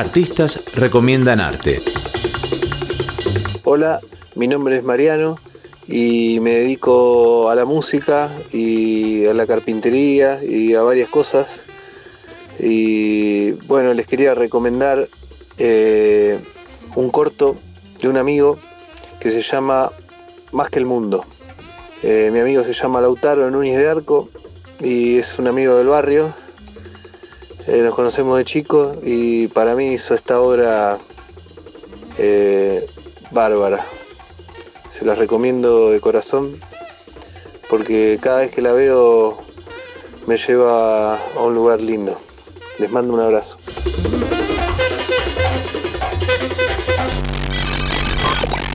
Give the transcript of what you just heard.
Artistas recomiendan arte. Hola, mi nombre es Mariano y me dedico a la música y a la carpintería y a varias cosas. Y bueno, les quería recomendar eh, un corto de un amigo que se llama Más que el Mundo. Eh, mi amigo se llama Lautaro Núñez de Arco y es un amigo del barrio. Eh, nos conocemos de chicos y para mí hizo esta obra bárbara. Se las recomiendo de corazón porque cada vez que la veo me lleva a un lugar lindo. Les mando un abrazo.